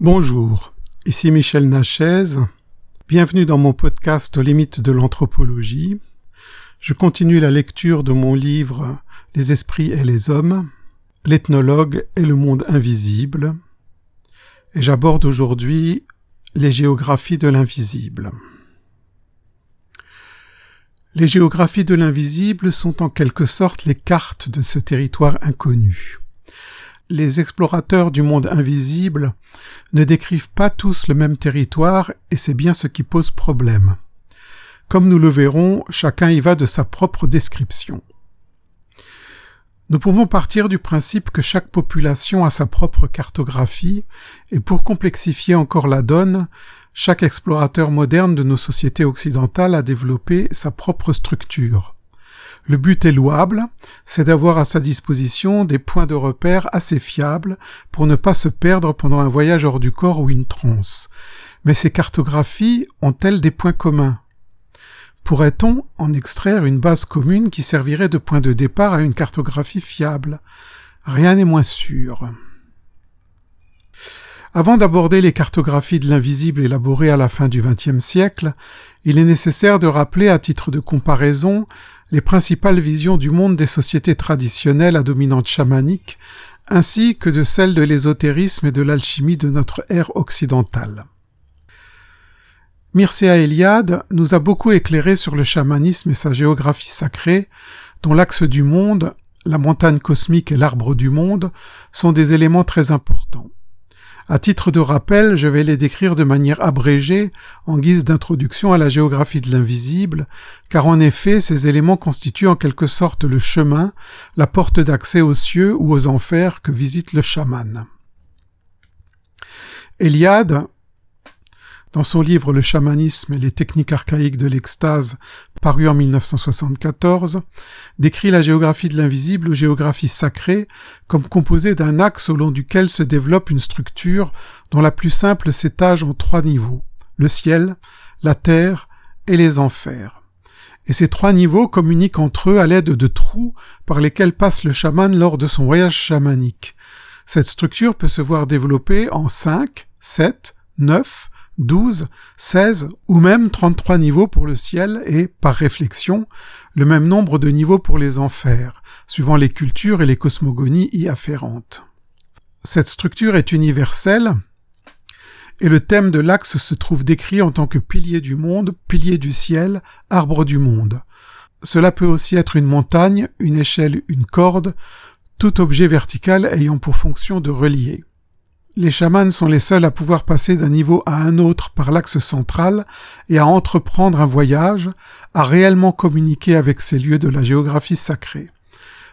Bonjour, ici Michel Nachez. Bienvenue dans mon podcast aux limites de l'anthropologie. Je continue la lecture de mon livre Les esprits et les hommes, l'ethnologue et le monde invisible. Et j'aborde aujourd'hui les géographies de l'invisible. Les géographies de l'invisible sont en quelque sorte les cartes de ce territoire inconnu les explorateurs du monde invisible ne décrivent pas tous le même territoire et c'est bien ce qui pose problème. Comme nous le verrons, chacun y va de sa propre description. Nous pouvons partir du principe que chaque population a sa propre cartographie, et pour complexifier encore la donne, chaque explorateur moderne de nos sociétés occidentales a développé sa propre structure. Le but est louable, c'est d'avoir à sa disposition des points de repère assez fiables pour ne pas se perdre pendant un voyage hors du corps ou une transe. Mais ces cartographies ont-elles des points communs? Pourrait-on en extraire une base commune qui servirait de point de départ à une cartographie fiable? Rien n'est moins sûr. Avant d'aborder les cartographies de l'invisible élaborées à la fin du XXe siècle, il est nécessaire de rappeler à titre de comparaison les principales visions du monde des sociétés traditionnelles à dominante chamanique, ainsi que de celles de l'ésotérisme et de l'alchimie de notre ère occidentale. Mircea Eliade nous a beaucoup éclairé sur le chamanisme et sa géographie sacrée, dont l'axe du monde, la montagne cosmique et l'arbre du monde sont des éléments très importants. À titre de rappel, je vais les décrire de manière abrégée en guise d'introduction à la géographie de l'invisible, car en effet ces éléments constituent en quelque sorte le chemin, la porte d'accès aux cieux ou aux enfers que visite le chaman. Eliade, dans son livre Le chamanisme et les techniques archaïques de l'extase, paru en 1974, décrit la géographie de l'invisible ou géographie sacrée comme composée d'un axe au long duquel se développe une structure dont la plus simple s'étage en trois niveaux, le ciel, la terre et les enfers. Et ces trois niveaux communiquent entre eux à l'aide de trous par lesquels passe le chaman lors de son voyage chamanique. Cette structure peut se voir développée en cinq, sept, neuf, 12, 16 ou même 33 niveaux pour le ciel et, par réflexion, le même nombre de niveaux pour les enfers, suivant les cultures et les cosmogonies y afférentes. Cette structure est universelle, et le thème de l'axe se trouve décrit en tant que pilier du monde, pilier du ciel, arbre du monde. Cela peut aussi être une montagne, une échelle, une corde, tout objet vertical ayant pour fonction de relier. Les chamans sont les seuls à pouvoir passer d'un niveau à un autre par l'axe central et à entreprendre un voyage, à réellement communiquer avec ces lieux de la géographie sacrée.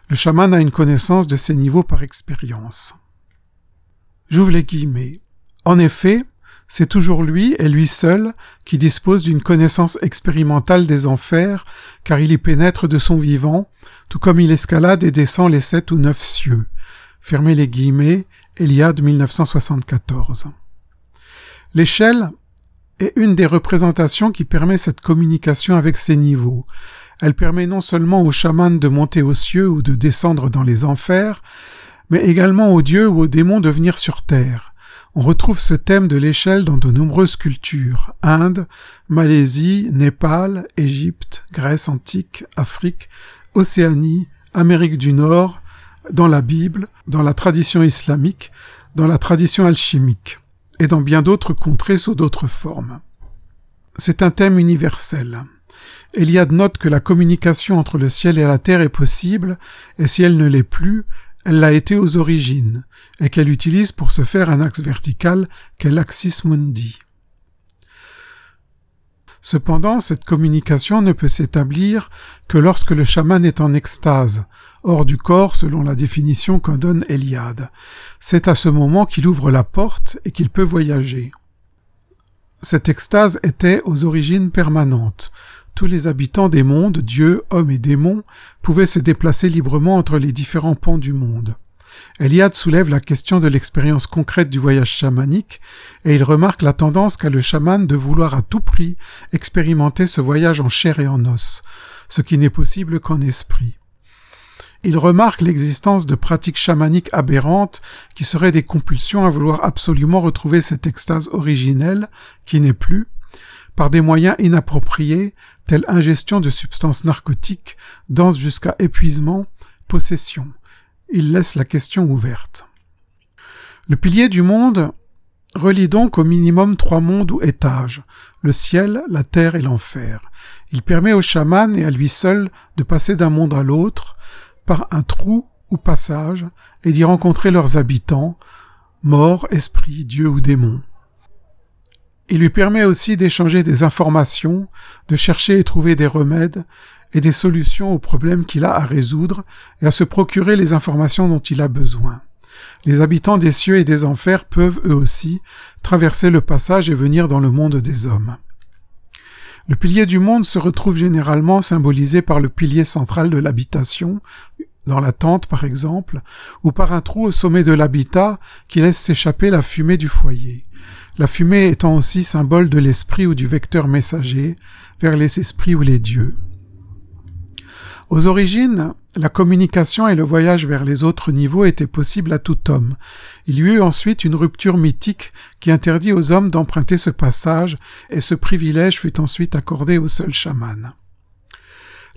Le chaman a une connaissance de ces niveaux par expérience. J'ouvre les guillemets. En effet, c'est toujours lui et lui seul qui dispose d'une connaissance expérimentale des enfers, car il y pénètre de son vivant, tout comme il escalade et descend les sept ou neuf cieux. Fermez les guillemets, Eliade 1974. L'échelle est une des représentations qui permet cette communication avec ces niveaux. Elle permet non seulement aux chamans de monter aux cieux ou de descendre dans les enfers, mais également aux dieux ou aux démons de venir sur terre. On retrouve ce thème de l'échelle dans de nombreuses cultures Inde, Malaisie, Népal, Égypte, Grèce antique, Afrique, Océanie, Amérique du Nord, dans la Bible, dans la tradition islamique, dans la tradition alchimique, et dans bien d'autres contrées sous d'autres formes. C'est un thème universel. Eliade note que la communication entre le ciel et la terre est possible, et si elle ne l'est plus, elle l'a été aux origines, et qu'elle utilise pour se faire un axe vertical qu'est l'axis mundi. Cependant, cette communication ne peut s'établir que lorsque le chaman est en extase, hors du corps selon la définition qu'en donne Eliade. C'est à ce moment qu'il ouvre la porte et qu'il peut voyager. Cette extase était aux origines permanentes. Tous les habitants des mondes, dieux, hommes et démons, pouvaient se déplacer librement entre les différents pans du monde. Eliade soulève la question de l'expérience concrète du voyage chamanique, et il remarque la tendance qu'a le chaman de vouloir à tout prix expérimenter ce voyage en chair et en os, ce qui n'est possible qu'en esprit. Il remarque l'existence de pratiques chamaniques aberrantes qui seraient des compulsions à vouloir absolument retrouver cette extase originelle qui n'est plus, par des moyens inappropriés tels ingestion de substances narcotiques, danse jusqu'à épuisement, possession. Il laisse la question ouverte. Le pilier du monde relie donc au minimum trois mondes ou étages, le ciel, la terre et l'enfer. Il permet au chaman et à lui seul de passer d'un monde à l'autre par un trou ou passage et d'y rencontrer leurs habitants, morts, esprits, dieux ou démons. Il lui permet aussi d'échanger des informations, de chercher et trouver des remèdes et des solutions aux problèmes qu'il a à résoudre et à se procurer les informations dont il a besoin. Les habitants des cieux et des enfers peuvent eux aussi traverser le passage et venir dans le monde des hommes. Le pilier du monde se retrouve généralement symbolisé par le pilier central de l'habitation, dans la tente par exemple, ou par un trou au sommet de l'habitat qui laisse s'échapper la fumée du foyer la fumée étant aussi symbole de l'esprit ou du vecteur messager vers les esprits ou les dieux. Aux origines, la communication et le voyage vers les autres niveaux étaient possibles à tout homme. Il y eut ensuite une rupture mythique qui interdit aux hommes d'emprunter ce passage, et ce privilège fut ensuite accordé au seul chaman.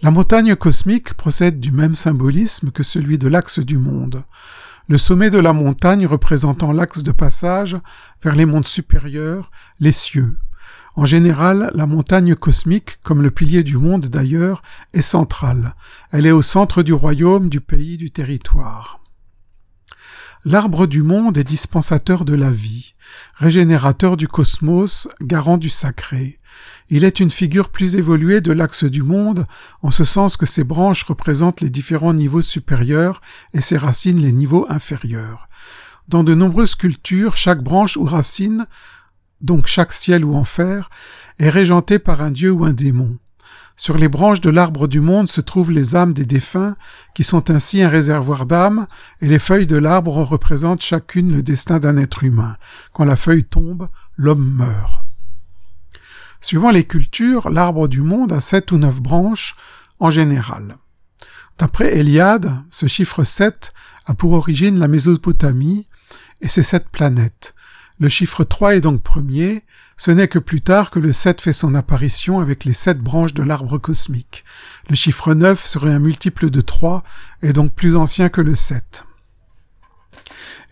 La montagne cosmique procède du même symbolisme que celui de l'axe du monde le sommet de la montagne représentant l'axe de passage vers les mondes supérieurs, les cieux. En général, la montagne cosmique, comme le pilier du monde d'ailleurs, est centrale. Elle est au centre du royaume, du pays, du territoire. L'arbre du monde est dispensateur de la vie, régénérateur du cosmos, garant du sacré. Il est une figure plus évoluée de l'axe du monde, en ce sens que ses branches représentent les différents niveaux supérieurs et ses racines les niveaux inférieurs. Dans de nombreuses cultures, chaque branche ou racine, donc chaque ciel ou enfer, est régentée par un dieu ou un démon. Sur les branches de l'arbre du monde se trouvent les âmes des défunts, qui sont ainsi un réservoir d'âmes, et les feuilles de l'arbre représentent chacune le destin d'un être humain. Quand la feuille tombe, l'homme meurt. Suivant les cultures, l'arbre du monde a sept ou neuf branches en général. D'après Eliade, ce chiffre 7 a pour origine la Mésopotamie et ses sept planètes. Le chiffre 3 est donc premier, ce n'est que plus tard que le 7 fait son apparition avec les sept branches de l'arbre cosmique. Le chiffre 9 serait un multiple de 3 et donc plus ancien que le 7.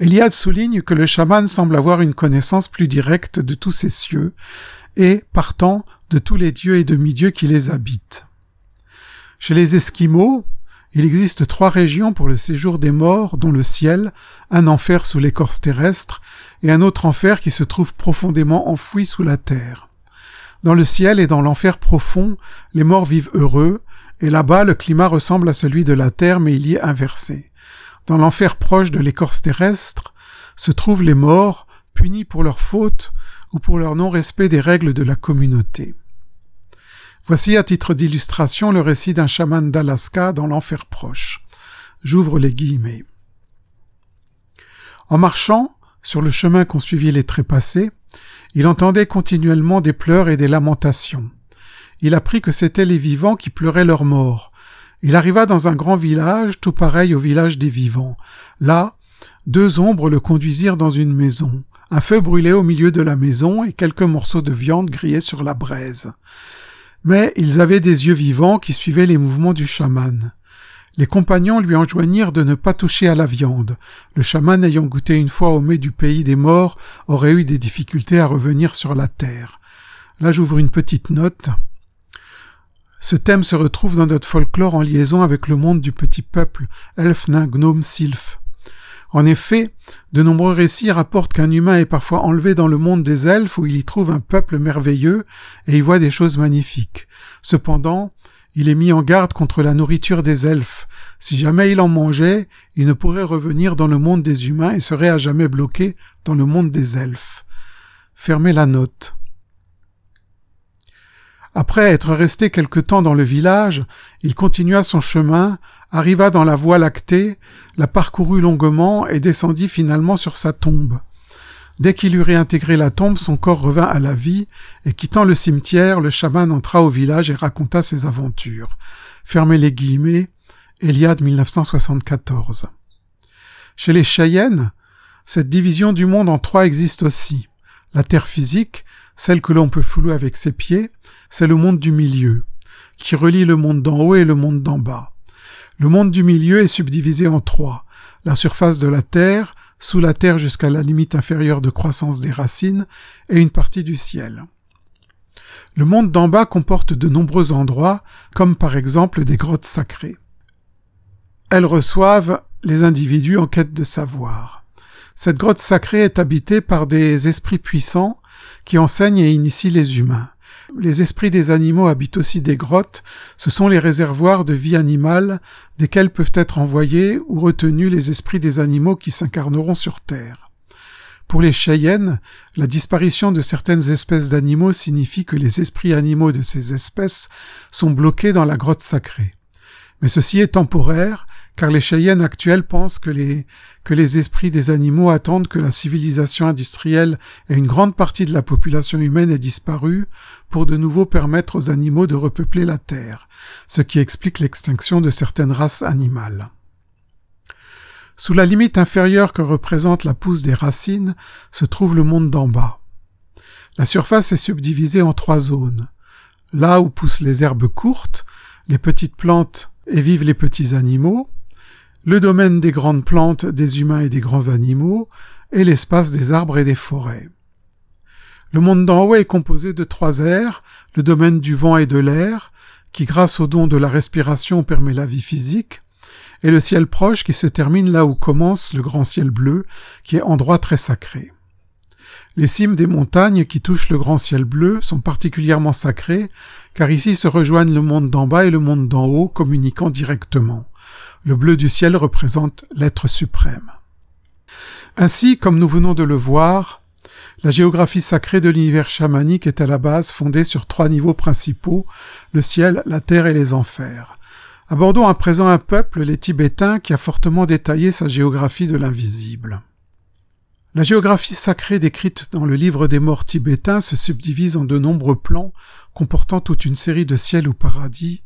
Eliade souligne que le chaman semble avoir une connaissance plus directe de tous ces cieux, et, partant, de tous les dieux et demi-dieux qui les habitent. Chez les Esquimaux, il existe trois régions pour le séjour des morts, dont le ciel, un enfer sous l'écorce terrestre, et un autre enfer qui se trouve profondément enfoui sous la terre. Dans le ciel et dans l'enfer profond, les morts vivent heureux, et là-bas le climat ressemble à celui de la terre, mais il y est inversé. Dans l'enfer proche de l'écorce terrestre, se trouvent les morts, punis pour leurs fautes, ou pour leur non-respect des règles de la communauté. Voici à titre d'illustration le récit d'un chaman d'Alaska dans l'enfer proche. J'ouvre les guillemets. En marchant, sur le chemin qu'ont suivi les trépassés, il entendait continuellement des pleurs et des lamentations. Il apprit que c'étaient les vivants qui pleuraient leur mort. Il arriva dans un grand village, tout pareil au village des vivants. Là, deux ombres le conduisirent dans une maison. Un feu brûlait au milieu de la maison et quelques morceaux de viande grillaient sur la braise. Mais ils avaient des yeux vivants qui suivaient les mouvements du chaman. Les compagnons lui enjoignirent de ne pas toucher à la viande. Le chaman ayant goûté une fois au mets du pays des morts aurait eu des difficultés à revenir sur la terre. Là j'ouvre une petite note. Ce thème se retrouve dans notre folklore en liaison avec le monde du petit peuple, elf, nain, gnome, sylph. En effet, de nombreux récits rapportent qu'un humain est parfois enlevé dans le monde des elfes où il y trouve un peuple merveilleux et y voit des choses magnifiques. Cependant, il est mis en garde contre la nourriture des elfes. Si jamais il en mangeait, il ne pourrait revenir dans le monde des humains et serait à jamais bloqué dans le monde des elfes. Fermez la note. Après être resté quelque temps dans le village, il continua son chemin, arriva dans la voie lactée, la parcourut longuement et descendit finalement sur sa tombe. Dès qu'il eut réintégré la tombe, son corps revint à la vie, et quittant le cimetière, le chaman entra au village et raconta ses aventures. Fermez les guillemets, Eliade 1974. Chez les Cheyennes, cette division du monde en trois existe aussi. La terre physique, celle que l'on peut fouler avec ses pieds, c'est le monde du milieu, qui relie le monde d'en haut et le monde d'en bas. Le monde du milieu est subdivisé en trois. La surface de la terre, sous la terre jusqu'à la limite inférieure de croissance des racines, et une partie du ciel. Le monde d'en bas comporte de nombreux endroits, comme par exemple des grottes sacrées. Elles reçoivent les individus en quête de savoir. Cette grotte sacrée est habitée par des esprits puissants qui enseignent et initient les humains. Les esprits des animaux habitent aussi des grottes, ce sont les réservoirs de vie animale desquels peuvent être envoyés ou retenus les esprits des animaux qui s'incarneront sur Terre. Pour les Cheyennes, la disparition de certaines espèces d'animaux signifie que les esprits animaux de ces espèces sont bloqués dans la grotte sacrée. Mais ceci est temporaire, car les Cheyennes actuelles pensent que les, que les esprits des animaux attendent que la civilisation industrielle et une grande partie de la population humaine ait disparu pour de nouveau permettre aux animaux de repeupler la Terre, ce qui explique l'extinction de certaines races animales. Sous la limite inférieure que représente la pousse des racines se trouve le monde d'en bas. La surface est subdivisée en trois zones. Là où poussent les herbes courtes, les petites plantes et vivent les petits animaux, le domaine des grandes plantes, des humains et des grands animaux, et l'espace des arbres et des forêts. Le monde d'en haut est composé de trois airs, le domaine du vent et de l'air, qui grâce au don de la respiration permet la vie physique, et le ciel proche qui se termine là où commence le grand ciel bleu, qui est endroit très sacré. Les cimes des montagnes qui touchent le grand ciel bleu sont particulièrement sacrées, car ici se rejoignent le monde d'en bas et le monde d'en haut, communiquant directement. Le bleu du ciel représente l'être suprême. Ainsi, comme nous venons de le voir, la géographie sacrée de l'univers chamanique est à la base fondée sur trois niveaux principaux, le ciel, la terre et les enfers. Abordons à présent un peuple, les Tibétains, qui a fortement détaillé sa géographie de l'invisible. La géographie sacrée décrite dans le livre des morts tibétains se subdivise en de nombreux plans comportant toute une série de ciels ou paradis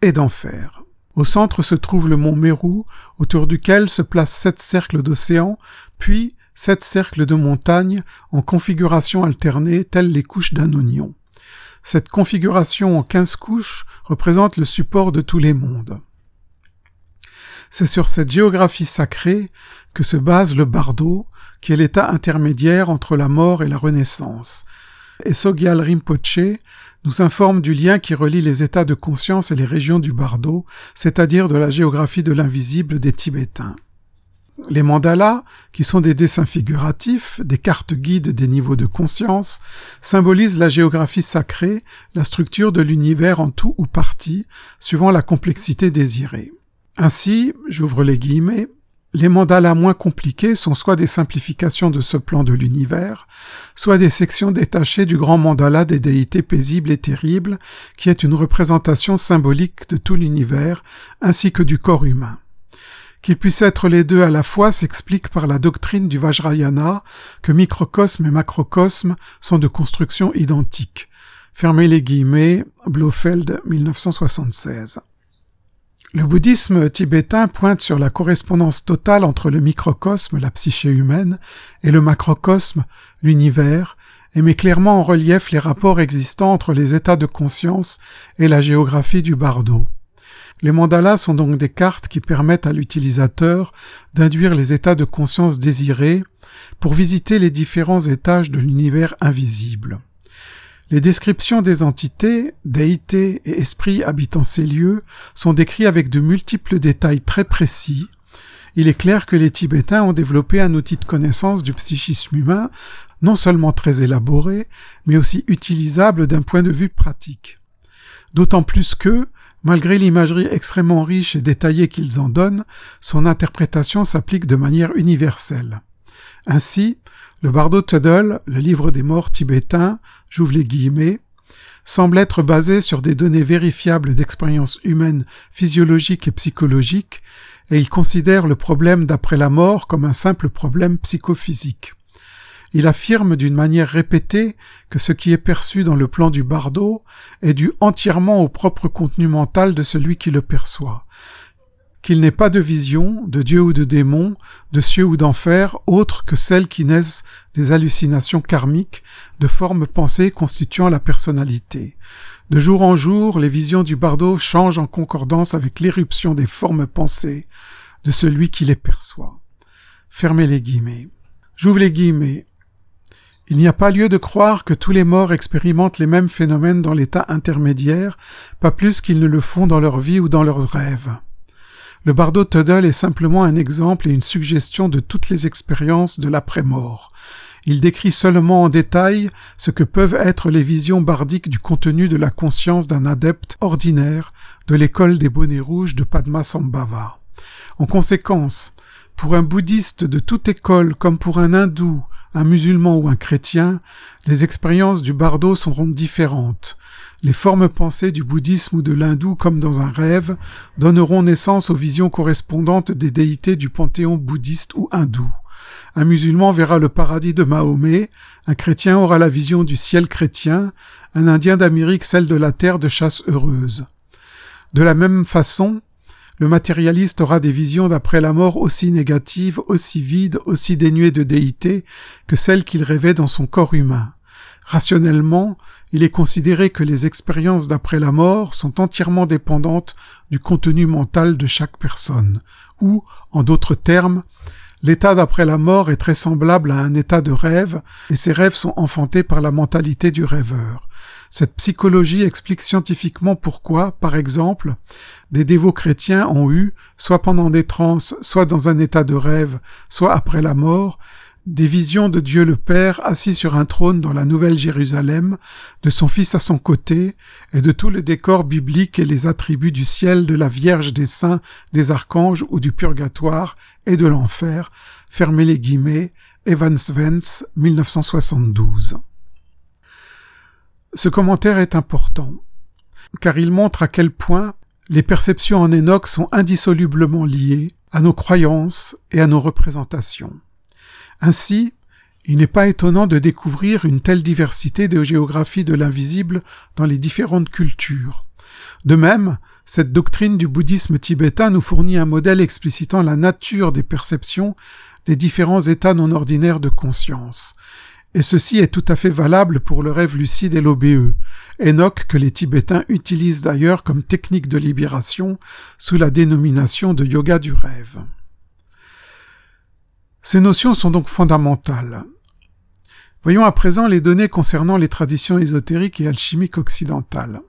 et d'enfers. Au centre se trouve le mont Meru, autour duquel se placent sept cercles d'océan, puis sept cercles de montagnes en configuration alternée telles les couches d'un oignon. Cette configuration en quinze couches représente le support de tous les mondes. C'est sur cette géographie sacrée que se base le bardo, qui est l'état intermédiaire entre la mort et la renaissance. Et Sogyal Rinpoche nous informe du lien qui relie les états de conscience et les régions du bardo, c'est-à-dire de la géographie de l'invisible des Tibétains. Les mandalas, qui sont des dessins figuratifs, des cartes guides des niveaux de conscience, symbolisent la géographie sacrée, la structure de l'univers en tout ou partie, suivant la complexité désirée. Ainsi, j'ouvre les guillemets, les mandalas moins compliqués sont soit des simplifications de ce plan de l'univers, soit des sections détachées du grand mandala des déités paisibles et terribles, qui est une représentation symbolique de tout l'univers, ainsi que du corps humain. Qu'il puisse être les deux à la fois s'explique par la doctrine du Vajrayana que microcosme et macrocosme sont de construction identique. Fermez les guillemets, Blofeld 1976. Le bouddhisme tibétain pointe sur la correspondance totale entre le microcosme, la psyché humaine, et le macrocosme, l'univers, et met clairement en relief les rapports existants entre les états de conscience et la géographie du bardo. Les mandalas sont donc des cartes qui permettent à l'utilisateur d'induire les états de conscience désirés pour visiter les différents étages de l'univers invisible. Les descriptions des entités, déités et esprits habitant ces lieux sont décrits avec de multiples détails très précis. Il est clair que les Tibétains ont développé un outil de connaissance du psychisme humain non seulement très élaboré, mais aussi utilisable d'un point de vue pratique. D'autant plus que, malgré l'imagerie extrêmement riche et détaillée qu'ils en donnent, son interprétation s'applique de manière universelle. Ainsi, le Bardo Tuddle, le livre des morts tibétains, j'ouvre les guillemets, semble être basé sur des données vérifiables d'expériences humaines physiologiques et psychologiques, et il considère le problème d'après la mort comme un simple problème psychophysique. Il affirme d'une manière répétée que ce qui est perçu dans le plan du bardo est dû entièrement au propre contenu mental de celui qui le perçoit, qu'il n'est pas de vision, de Dieu ou de démon, de cieux ou d'enfer, autre que celles qui naissent des hallucinations karmiques, de formes pensées constituant la personnalité. De jour en jour, les visions du bardo changent en concordance avec l'éruption des formes pensées de celui qui les perçoit. Fermez les guillemets. J'ouvre les guillemets. Il n'y a pas lieu de croire que tous les morts expérimentent les mêmes phénomènes dans l'état intermédiaire, pas plus qu'ils ne le font dans leur vie ou dans leurs rêves. Le bardo Tuddle est simplement un exemple et une suggestion de toutes les expériences de l'après-mort. Il décrit seulement en détail ce que peuvent être les visions bardiques du contenu de la conscience d'un adepte ordinaire de l'école des bonnets rouges de Padmasambhava. En conséquence, pour un bouddhiste de toute école comme pour un hindou, un musulman ou un chrétien, les expériences du bardo seront différentes. Les formes pensées du bouddhisme ou de l'hindou comme dans un rêve donneront naissance aux visions correspondantes des déités du panthéon bouddhiste ou hindou. Un musulman verra le paradis de Mahomet, un chrétien aura la vision du ciel chrétien, un indien d'Amérique celle de la terre de chasse heureuse. De la même façon, le matérialiste aura des visions d'après la mort aussi négatives, aussi vides, aussi dénuées de déité que celles qu'il rêvait dans son corps humain. Rationnellement, il est considéré que les expériences d'après la mort sont entièrement dépendantes du contenu mental de chaque personne, ou, en d'autres termes, l'état d'après la mort est très semblable à un état de rêve, et ces rêves sont enfantés par la mentalité du rêveur. Cette psychologie explique scientifiquement pourquoi, par exemple, des dévots chrétiens ont eu, soit pendant des transes, soit dans un état de rêve, soit après la mort, des visions de Dieu le Père assis sur un trône dans la Nouvelle Jérusalem, de son Fils à son côté, et de tout le décor biblique et les attributs du ciel, de la Vierge des saints, des archanges ou du purgatoire et de l'enfer. Fermez les guillemets. Evans Vance, 1972. Ce commentaire est important, car il montre à quel point les perceptions en Enoch sont indissolublement liées à nos croyances et à nos représentations. Ainsi, il n'est pas étonnant de découvrir une telle diversité de géographie de l'invisible dans les différentes cultures. De même, cette doctrine du bouddhisme tibétain nous fournit un modèle explicitant la nature des perceptions des différents états non ordinaires de conscience. Et ceci est tout à fait valable pour le rêve lucide et l'OBE, Enoch que les Tibétains utilisent d'ailleurs comme technique de libération sous la dénomination de yoga du rêve. Ces notions sont donc fondamentales. Voyons à présent les données concernant les traditions ésotériques et alchimiques occidentales.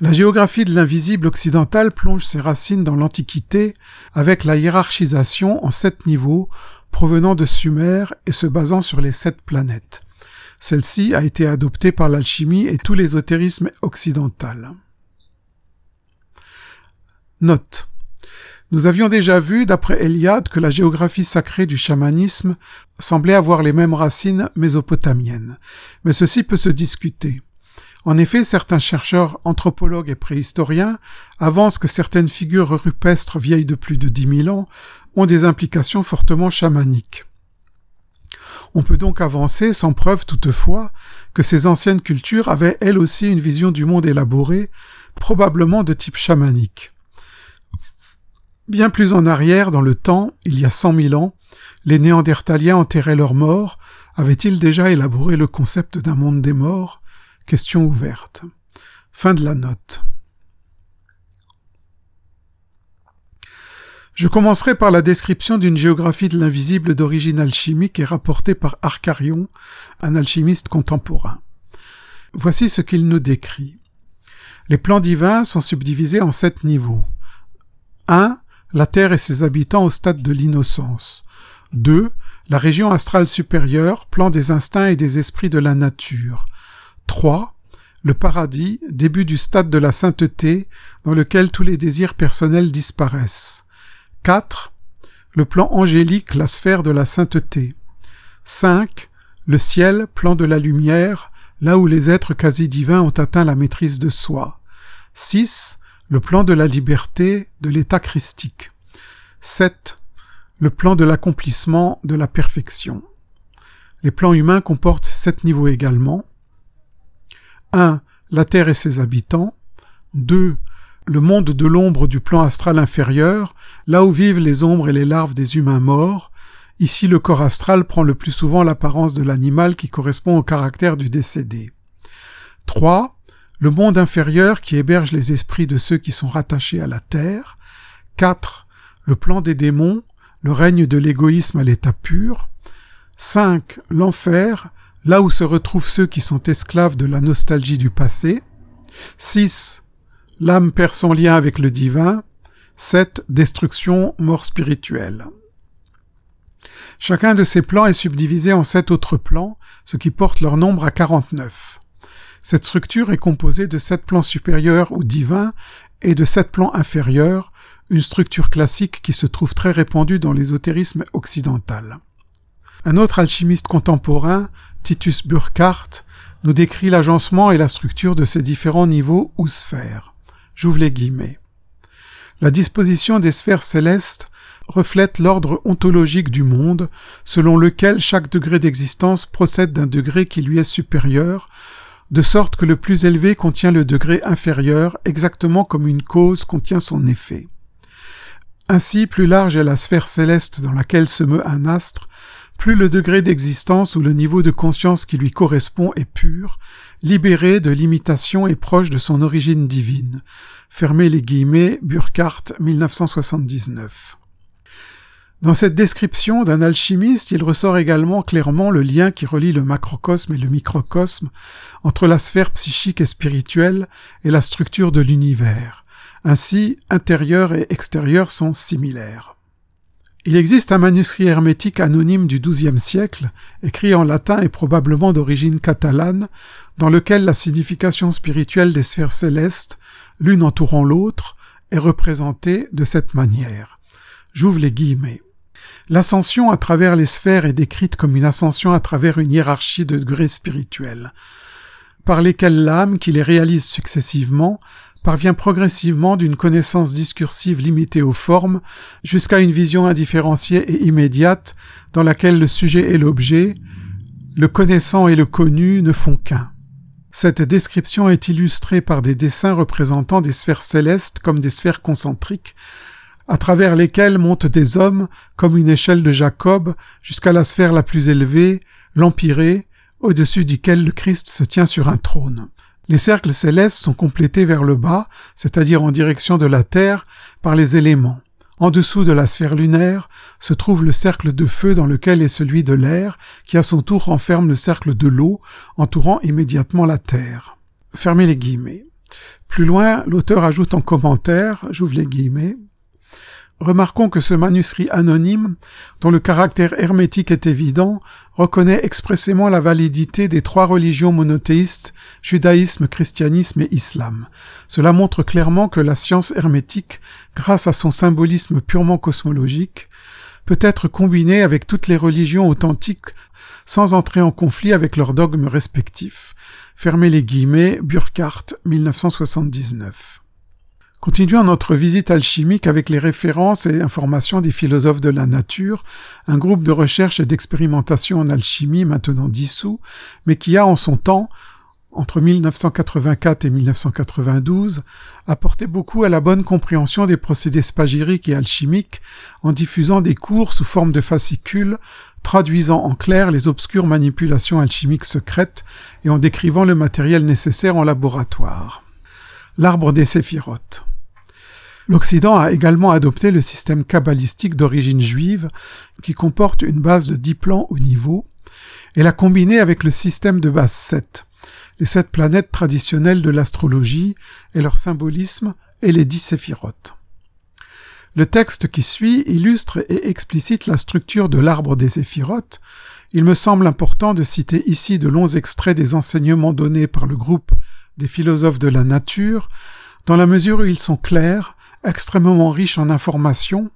La géographie de l'invisible occidental plonge ses racines dans l'Antiquité avec la hiérarchisation en sept niveaux provenant de Sumer et se basant sur les sept planètes. Celle-ci a été adoptée par l'alchimie et tout l'ésotérisme occidental. Note. Nous avions déjà vu, d'après Eliade, que la géographie sacrée du chamanisme semblait avoir les mêmes racines mésopotamiennes. Mais ceci peut se discuter. En effet, certains chercheurs anthropologues et préhistoriens avancent que certaines figures rupestres vieilles de plus de dix mille ans ont des implications fortement chamaniques. On peut donc avancer, sans preuve toutefois, que ces anciennes cultures avaient elles aussi une vision du monde élaborée, probablement de type chamanique. Bien plus en arrière, dans le temps, il y a cent mille ans, les Néandertaliens enterraient leurs morts. Avaient-ils déjà élaboré le concept d'un monde des morts? Question ouverte. Fin de la note. Je commencerai par la description d'une géographie de l'invisible d'origine alchimique et rapportée par Arcarion, un alchimiste contemporain. Voici ce qu'il nous décrit. Les plans divins sont subdivisés en sept niveaux. 1. La Terre et ses habitants au stade de l'innocence. 2. La région astrale supérieure, plan des instincts et des esprits de la nature. 3. Le paradis, début du stade de la sainteté, dans lequel tous les désirs personnels disparaissent. 4. Le plan angélique, la sphère de la sainteté. 5. Le ciel, plan de la lumière, là où les êtres quasi divins ont atteint la maîtrise de soi. 6. Le plan de la liberté, de l'état christique. 7. Le plan de l'accomplissement de la perfection. Les plans humains comportent sept niveaux également. 1. La terre et ses habitants. 2. Le monde de l'ombre du plan astral inférieur, là où vivent les ombres et les larves des humains morts. Ici, le corps astral prend le plus souvent l'apparence de l'animal qui correspond au caractère du décédé. 3. Le monde inférieur qui héberge les esprits de ceux qui sont rattachés à la terre. 4. Le plan des démons, le règne de l'égoïsme à l'état pur. 5. L'enfer, là où se retrouvent ceux qui sont esclaves de la nostalgie du passé. 6. L'âme perd son lien avec le divin. 7. Destruction, mort spirituelle. Chacun de ces plans est subdivisé en sept autres plans, ce qui porte leur nombre à 49. Cette structure est composée de sept plans supérieurs ou divins et de sept plans inférieurs, une structure classique qui se trouve très répandue dans l'ésotérisme occidental. Un autre alchimiste contemporain, Titus Burkhardt, nous décrit l'agencement et la structure de ces différents niveaux ou sphères. J'ouvre les guillemets. La disposition des sphères célestes reflète l'ordre ontologique du monde, selon lequel chaque degré d'existence procède d'un degré qui lui est supérieur, de sorte que le plus élevé contient le degré inférieur, exactement comme une cause contient son effet. Ainsi, plus large est la sphère céleste dans laquelle se meut un astre, plus le degré d'existence ou le niveau de conscience qui lui correspond est pur, libéré de limitation et proche de son origine divine. Fermez les guillemets, Burkhardt, 1979. Dans cette description d'un alchimiste, il ressort également clairement le lien qui relie le macrocosme et le microcosme entre la sphère psychique et spirituelle et la structure de l'univers. Ainsi, intérieur et extérieur sont similaires. Il existe un manuscrit hermétique anonyme du XIIe siècle, écrit en latin et probablement d'origine catalane, dans lequel la signification spirituelle des sphères célestes, l'une entourant l'autre, est représentée de cette manière. J'ouvre les guillemets. L'ascension à travers les sphères est décrite comme une ascension à travers une hiérarchie de degrés spirituels, par lesquels l'âme, qui les réalise successivement, parvient progressivement d'une connaissance discursive limitée aux formes jusqu'à une vision indifférenciée et immédiate dans laquelle le sujet et l'objet, le connaissant et le connu ne font qu'un. Cette description est illustrée par des dessins représentant des sphères célestes comme des sphères concentriques, à travers lesquelles montent des hommes comme une échelle de Jacob jusqu'à la sphère la plus élevée, l'empyrée, au-dessus duquel le Christ se tient sur un trône. Les cercles célestes sont complétés vers le bas, c'est-à-dire en direction de la Terre, par les éléments. En dessous de la sphère lunaire se trouve le cercle de feu dans lequel est celui de l'air, qui à son tour renferme le cercle de l'eau, entourant immédiatement la Terre. Fermez les guillemets. Plus loin, l'auteur ajoute en commentaire, j'ouvre les guillemets, Remarquons que ce manuscrit anonyme, dont le caractère hermétique est évident, reconnaît expressément la validité des trois religions monothéistes, judaïsme, christianisme et islam. Cela montre clairement que la science hermétique, grâce à son symbolisme purement cosmologique, peut être combinée avec toutes les religions authentiques sans entrer en conflit avec leurs dogmes respectifs. Fermez les guillemets, Burkhardt, 1979. Continuons notre visite alchimique avec les références et informations des philosophes de la nature, un groupe de recherche et d'expérimentation en alchimie maintenant dissous, mais qui a en son temps, entre 1984 et 1992, apporté beaucoup à la bonne compréhension des procédés spagyriques et alchimiques en diffusant des cours sous forme de fascicules traduisant en clair les obscures manipulations alchimiques secrètes et en décrivant le matériel nécessaire en laboratoire. L'arbre des séphirotes. L'Occident a également adopté le système kabbalistique d'origine juive qui comporte une base de dix plans au niveau et l'a combiné avec le système de base 7, les sept planètes traditionnelles de l'astrologie et leur symbolisme et les dix séphirotes. Le texte qui suit illustre et explicite la structure de l'arbre des séphirotes. Il me semble important de citer ici de longs extraits des enseignements donnés par le groupe des philosophes de la nature, dans la mesure où ils sont clairs, extrêmement riches en informations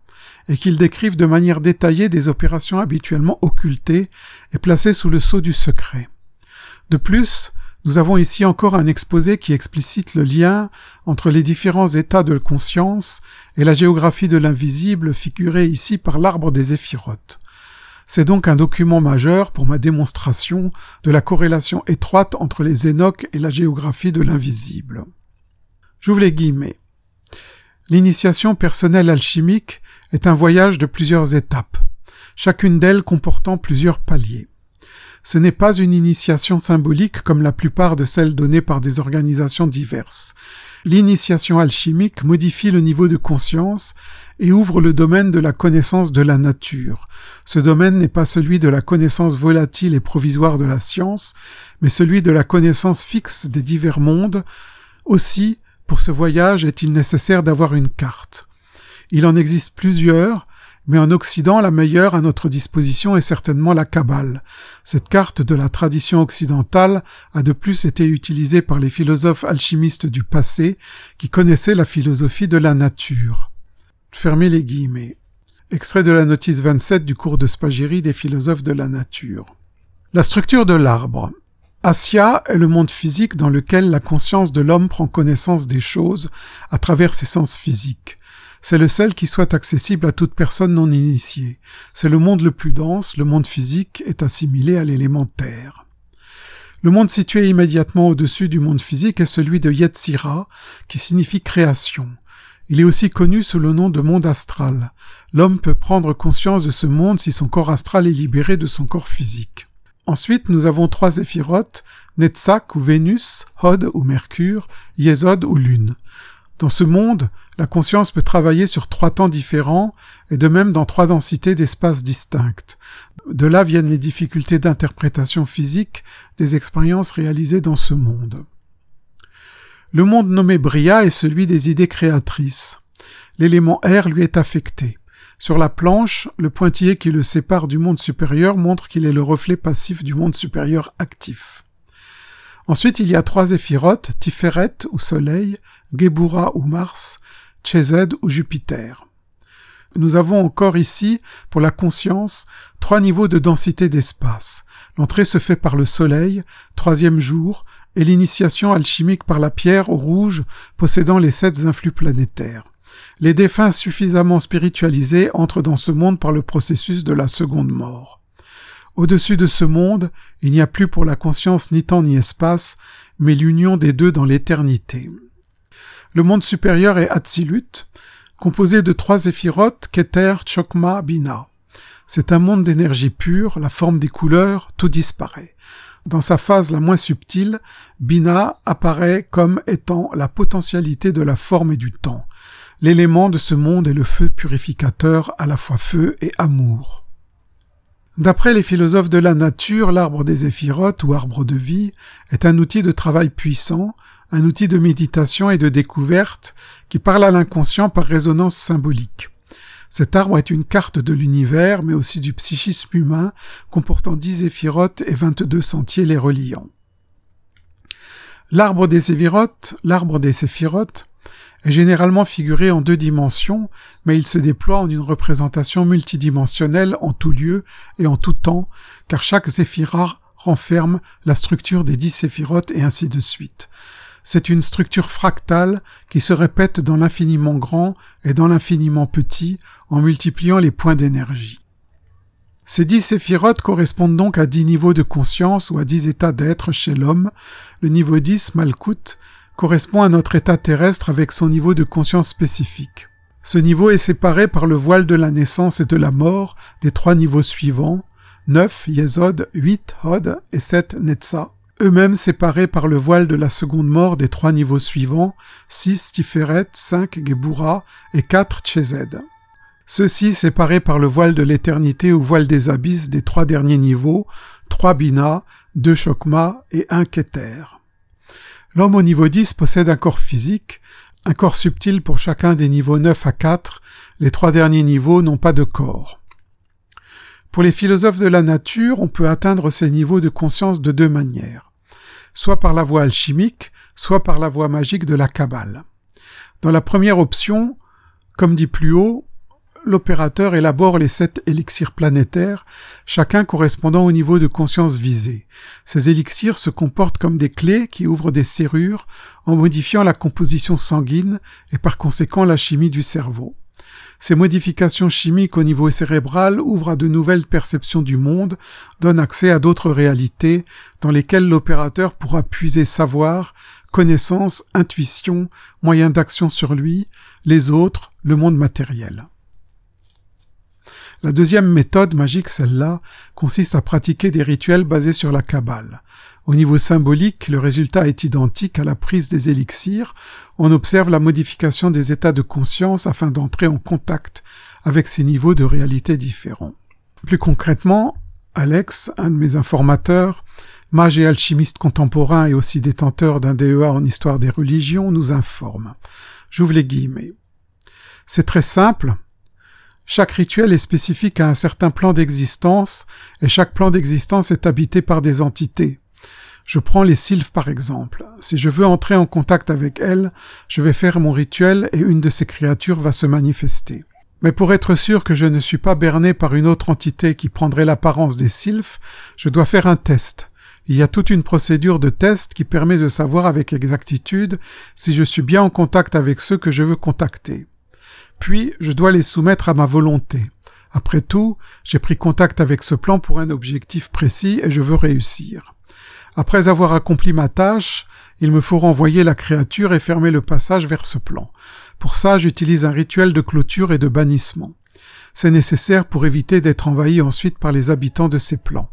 et qu'ils décrivent de manière détaillée des opérations habituellement occultées et placées sous le sceau du secret. De plus, nous avons ici encore un exposé qui explicite le lien entre les différents états de conscience et la géographie de l'invisible figurée ici par l'arbre des éphirotes. C'est donc un document majeur pour ma démonstration de la corrélation étroite entre les énoques et la géographie de l'invisible. J'ouvre les guillemets. L'initiation personnelle alchimique est un voyage de plusieurs étapes, chacune d'elles comportant plusieurs paliers. Ce n'est pas une initiation symbolique comme la plupart de celles données par des organisations diverses. L'initiation alchimique modifie le niveau de conscience et ouvre le domaine de la connaissance de la nature. Ce domaine n'est pas celui de la connaissance volatile et provisoire de la science, mais celui de la connaissance fixe des divers mondes. Aussi, pour ce voyage est-il nécessaire d'avoir une carte? Il en existe plusieurs, mais en Occident, la meilleure à notre disposition est certainement la Kabbale. Cette carte de la tradition occidentale a de plus été utilisée par les philosophes alchimistes du passé qui connaissaient la philosophie de la nature. Fermez les guillemets. Extrait de la notice 27 du cours de Spagéry des philosophes de la nature. La structure de l'arbre. Asya est le monde physique dans lequel la conscience de l'homme prend connaissance des choses à travers ses sens physiques. C'est le seul qui soit accessible à toute personne non initiée. C'est le monde le plus dense, le monde physique est assimilé à l'élémentaire. Le monde situé immédiatement au-dessus du monde physique est celui de Yetzira, qui signifie création. Il est aussi connu sous le nom de monde astral. L'homme peut prendre conscience de ce monde si son corps astral est libéré de son corps physique. Ensuite, nous avons trois éphirotes, Netzach ou Vénus, Hod ou Mercure, Yesod ou Lune. Dans ce monde, la conscience peut travailler sur trois temps différents et de même dans trois densités d'espaces distinctes. De là viennent les difficultés d'interprétation physique des expériences réalisées dans ce monde. Le monde nommé Bria est celui des idées créatrices. L'élément R lui est affecté. Sur la planche, le pointillé qui le sépare du monde supérieur montre qu'il est le reflet passif du monde supérieur actif. Ensuite, il y a trois éphirotes, Tiferet ou Soleil, Gebura ou Mars, Chesed ou Jupiter. Nous avons encore ici, pour la conscience, trois niveaux de densité d'espace. L'entrée se fait par le Soleil, troisième jour, et l'initiation alchimique par la pierre au rouge possédant les sept influx planétaires. Les défunts suffisamment spiritualisés entrent dans ce monde par le processus de la seconde mort. Au-dessus de ce monde, il n'y a plus pour la conscience ni temps ni espace, mais l'union des deux dans l'éternité. Le monde supérieur est Atzilut, composé de trois éphirotes, Keter, Chokma, Bina. C'est un monde d'énergie pure, la forme des couleurs, tout disparaît. Dans sa phase la moins subtile, Bina apparaît comme étant la potentialité de la forme et du temps. L'élément de ce monde est le feu purificateur, à la fois feu et amour. D'après les philosophes de la nature, l'arbre des éphirotes ou arbre de vie est un outil de travail puissant, un outil de méditation et de découverte qui parle à l'inconscient par résonance symbolique. Cet arbre est une carte de l'univers, mais aussi du psychisme humain, comportant dix éphirotes et vingt-deux sentiers les reliant. L'arbre des éphirotes, l'arbre des séphirotes, est généralement figuré en deux dimensions, mais il se déploie en une représentation multidimensionnelle en tout lieu et en tout temps, car chaque séphira renferme la structure des dix séphirotes et ainsi de suite. C'est une structure fractale qui se répète dans l'infiniment grand et dans l'infiniment petit en multipliant les points d'énergie. Ces dix séphirotes correspondent donc à dix niveaux de conscience ou à dix états d'être chez l'homme. Le niveau 10, Malkout, correspond à notre état terrestre avec son niveau de conscience spécifique. Ce niveau est séparé par le voile de la naissance et de la mort des trois niveaux suivants, 9 Yesod, 8 Hod et 7 Netza, eux-mêmes séparés par le voile de la seconde mort des trois niveaux suivants, 6 Tiferet, 5 Gebura et 4 Chesed. Ceux-ci séparés par le voile de l'éternité ou voile des abysses des trois derniers niveaux, 3 Bina, 2 Chokma et 1 Keter. L'homme au niveau 10 possède un corps physique, un corps subtil pour chacun des niveaux 9 à 4, les trois derniers niveaux n'ont pas de corps. Pour les philosophes de la nature, on peut atteindre ces niveaux de conscience de deux manières, soit par la voie alchimique, soit par la voie magique de la Kabbale. Dans la première option, comme dit plus haut, l'opérateur élabore les sept élixirs planétaires, chacun correspondant au niveau de conscience visé. Ces élixirs se comportent comme des clés qui ouvrent des serrures en modifiant la composition sanguine et par conséquent la chimie du cerveau. Ces modifications chimiques au niveau cérébral ouvrent à de nouvelles perceptions du monde, donnent accès à d'autres réalités dans lesquelles l'opérateur pourra puiser savoir, connaissance, intuition, moyens d'action sur lui, les autres, le monde matériel. La deuxième méthode magique, celle-là, consiste à pratiquer des rituels basés sur la Kabbale. Au niveau symbolique, le résultat est identique à la prise des élixirs. On observe la modification des états de conscience afin d'entrer en contact avec ces niveaux de réalité différents. Plus concrètement, Alex, un de mes informateurs, mage et alchimiste contemporain et aussi détenteur d'un DEA en histoire des religions, nous informe. J'ouvre les guillemets. C'est très simple, chaque rituel est spécifique à un certain plan d'existence, et chaque plan d'existence est habité par des entités. Je prends les sylphes par exemple. Si je veux entrer en contact avec elles, je vais faire mon rituel et une de ces créatures va se manifester. Mais pour être sûr que je ne suis pas berné par une autre entité qui prendrait l'apparence des sylphes, je dois faire un test. Il y a toute une procédure de test qui permet de savoir avec exactitude si je suis bien en contact avec ceux que je veux contacter puis je dois les soumettre à ma volonté. Après tout, j'ai pris contact avec ce plan pour un objectif précis et je veux réussir. Après avoir accompli ma tâche, il me faut renvoyer la créature et fermer le passage vers ce plan. Pour ça, j'utilise un rituel de clôture et de bannissement. C'est nécessaire pour éviter d'être envahi ensuite par les habitants de ces plans.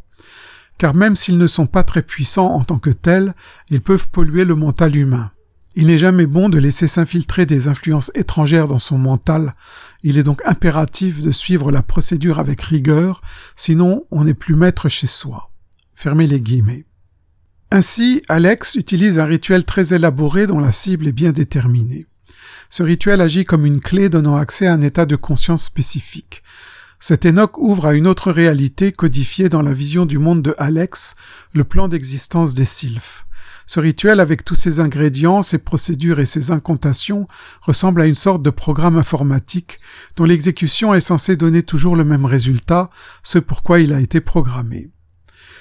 Car même s'ils ne sont pas très puissants en tant que tels, ils peuvent polluer le mental humain. Il n'est jamais bon de laisser s'infiltrer des influences étrangères dans son mental, il est donc impératif de suivre la procédure avec rigueur, sinon on n'est plus maître chez soi. Fermez les guillemets. Ainsi, Alex utilise un rituel très élaboré dont la cible est bien déterminée. Ce rituel agit comme une clé donnant accès à un état de conscience spécifique. Cet Enoch ouvre à une autre réalité codifiée dans la vision du monde de Alex, le plan d'existence des sylphes. Ce rituel, avec tous ses ingrédients, ses procédures et ses incantations, ressemble à une sorte de programme informatique dont l'exécution est censée donner toujours le même résultat, ce pourquoi il a été programmé.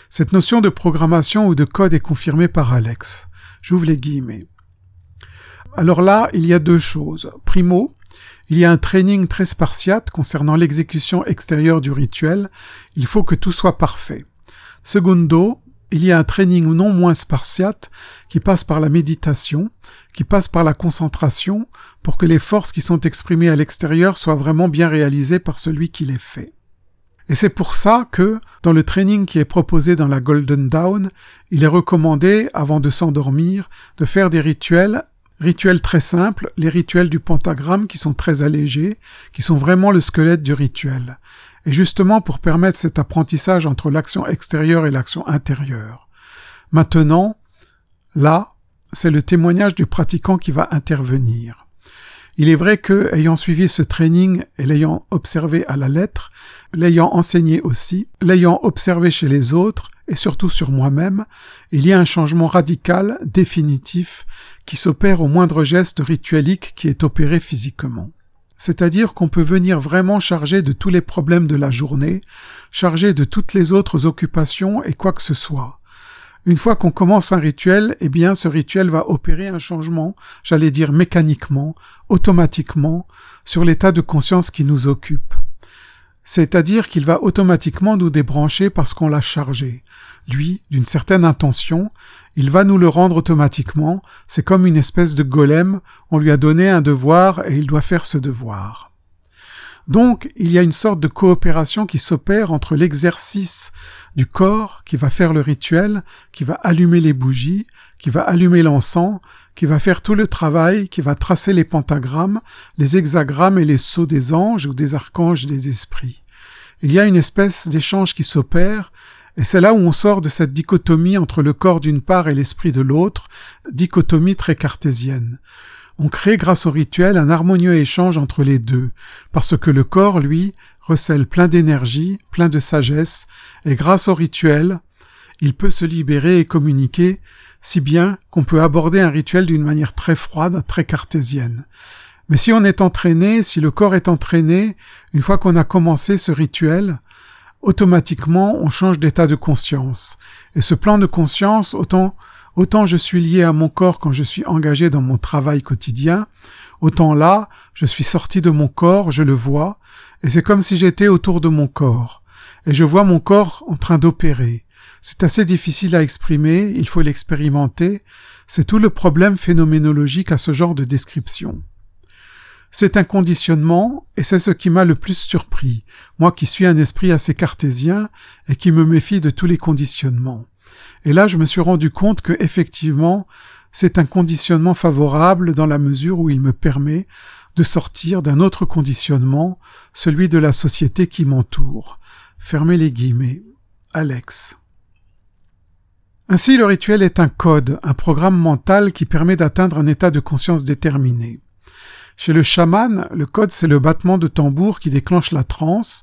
Cette notion de programmation ou de code est confirmée par Alex. J'ouvre les guillemets. Alors là, il y a deux choses. Primo, il y a un training très spartiate concernant l'exécution extérieure du rituel. Il faut que tout soit parfait. Secondo, il y a un training non moins spartiate qui passe par la méditation, qui passe par la concentration, pour que les forces qui sont exprimées à l'extérieur soient vraiment bien réalisées par celui qui les fait. Et c'est pour ça que, dans le training qui est proposé dans la Golden Dawn, il est recommandé, avant de s'endormir, de faire des rituels, rituels très simples, les rituels du pentagramme qui sont très allégés, qui sont vraiment le squelette du rituel et justement pour permettre cet apprentissage entre l'action extérieure et l'action intérieure. Maintenant, là, c'est le témoignage du pratiquant qui va intervenir. Il est vrai que, ayant suivi ce training et l'ayant observé à la lettre, l'ayant enseigné aussi, l'ayant observé chez les autres, et surtout sur moi-même, il y a un changement radical, définitif, qui s'opère au moindre geste rituelique qui est opéré physiquement c'est-à-dire qu'on peut venir vraiment chargé de tous les problèmes de la journée, chargé de toutes les autres occupations et quoi que ce soit. Une fois qu'on commence un rituel, eh bien ce rituel va opérer un changement, j'allais dire mécaniquement, automatiquement, sur l'état de conscience qui nous occupe. C'est-à-dire qu'il va automatiquement nous débrancher parce qu'on l'a chargé. Lui, d'une certaine intention, il va nous le rendre automatiquement, c'est comme une espèce de golem, on lui a donné un devoir et il doit faire ce devoir. Donc, il y a une sorte de coopération qui s'opère entre l'exercice du corps qui va faire le rituel, qui va allumer les bougies, qui va allumer l'encens, qui va faire tout le travail, qui va tracer les pentagrammes, les hexagrammes et les sceaux des anges ou des archanges des esprits. Il y a une espèce d'échange qui s'opère et c'est là où on sort de cette dichotomie entre le corps d'une part et l'esprit de l'autre, dichotomie très cartésienne. On crée grâce au rituel un harmonieux échange entre les deux, parce que le corps, lui, recèle plein d'énergie, plein de sagesse, et grâce au rituel, il peut se libérer et communiquer, si bien qu'on peut aborder un rituel d'une manière très froide, très cartésienne. Mais si on est entraîné, si le corps est entraîné, une fois qu'on a commencé ce rituel, automatiquement on change d'état de conscience. Et ce plan de conscience, autant, autant je suis lié à mon corps quand je suis engagé dans mon travail quotidien, autant là, je suis sorti de mon corps, je le vois, et c'est comme si j'étais autour de mon corps. Et je vois mon corps en train d'opérer. C'est assez difficile à exprimer, il faut l'expérimenter, c'est tout le problème phénoménologique à ce genre de description. C'est un conditionnement, et c'est ce qui m'a le plus surpris, moi qui suis un esprit assez cartésien et qui me méfie de tous les conditionnements. Et là, je me suis rendu compte que, effectivement, c'est un conditionnement favorable dans la mesure où il me permet de sortir d'un autre conditionnement, celui de la société qui m'entoure. Fermez les guillemets. Alex. Ainsi, le rituel est un code, un programme mental qui permet d'atteindre un état de conscience déterminé. Chez le chaman, le code c'est le battement de tambour qui déclenche la transe.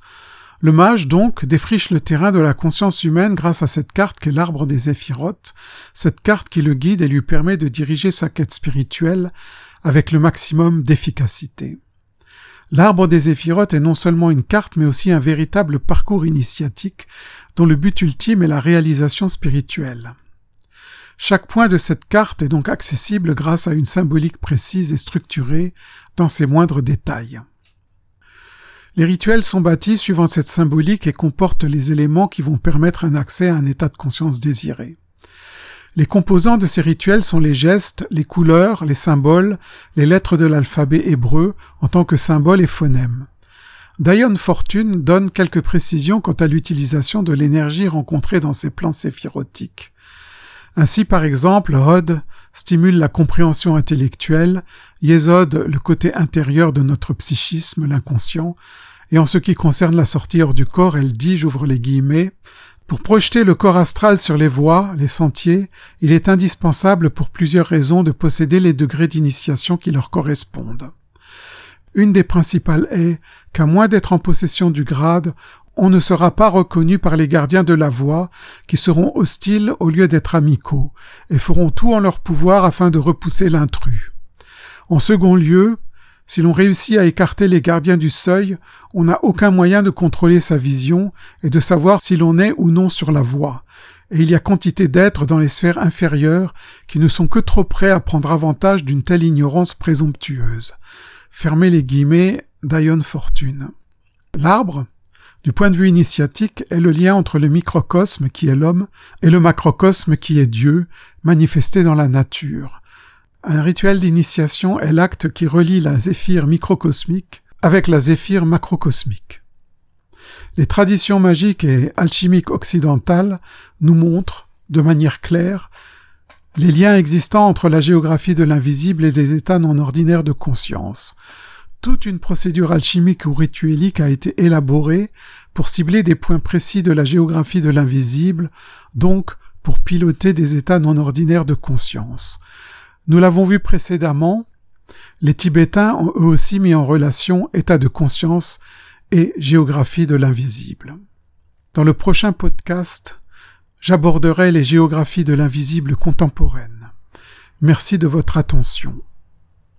Le mage donc défriche le terrain de la conscience humaine grâce à cette carte qu'est l'arbre des éphirotes, cette carte qui le guide et lui permet de diriger sa quête spirituelle avec le maximum d'efficacité. L'arbre des éphirotes est non seulement une carte mais aussi un véritable parcours initiatique dont le but ultime est la réalisation spirituelle. Chaque point de cette carte est donc accessible grâce à une symbolique précise et structurée dans ses moindres détails. Les rituels sont bâtis suivant cette symbolique et comportent les éléments qui vont permettre un accès à un état de conscience désiré. Les composants de ces rituels sont les gestes, les couleurs, les symboles, les lettres de l'alphabet hébreu en tant que symboles et phonèmes. Dion Fortune donne quelques précisions quant à l'utilisation de l'énergie rencontrée dans ces plans séphirotiques. Ainsi, par exemple, Hod stimule la compréhension intellectuelle, Yesod le côté intérieur de notre psychisme, l'inconscient, et en ce qui concerne la sortie hors du corps, elle dit, j'ouvre les guillemets, pour projeter le corps astral sur les voies, les sentiers, il est indispensable pour plusieurs raisons de posséder les degrés d'initiation qui leur correspondent. Une des principales est qu'à moins d'être en possession du grade, on ne sera pas reconnu par les gardiens de la voie, qui seront hostiles au lieu d'être amicaux, et feront tout en leur pouvoir afin de repousser l'intrus. En second lieu, si l'on réussit à écarter les gardiens du seuil, on n'a aucun moyen de contrôler sa vision et de savoir si l'on est ou non sur la voie, et il y a quantité d'êtres dans les sphères inférieures qui ne sont que trop prêts à prendre avantage d'une telle ignorance présomptueuse. Fermez les guillemets, Dion Fortune. L'arbre, du point de vue initiatique, est le lien entre le microcosme qui est l'homme et le macrocosme qui est Dieu, manifesté dans la nature. Un rituel d'initiation est l'acte qui relie la zéphyr microcosmique avec la zéphyr macrocosmique. Les traditions magiques et alchimiques occidentales nous montrent, de manière claire, les liens existants entre la géographie de l'invisible et des états non ordinaires de conscience, toute une procédure alchimique ou rituelique a été élaborée pour cibler des points précis de la géographie de l'invisible, donc pour piloter des états non ordinaires de conscience. Nous l'avons vu précédemment, les Tibétains ont eux aussi mis en relation état de conscience et géographie de l'invisible. Dans le prochain podcast, j'aborderai les géographies de l'invisible contemporaine. Merci de votre attention.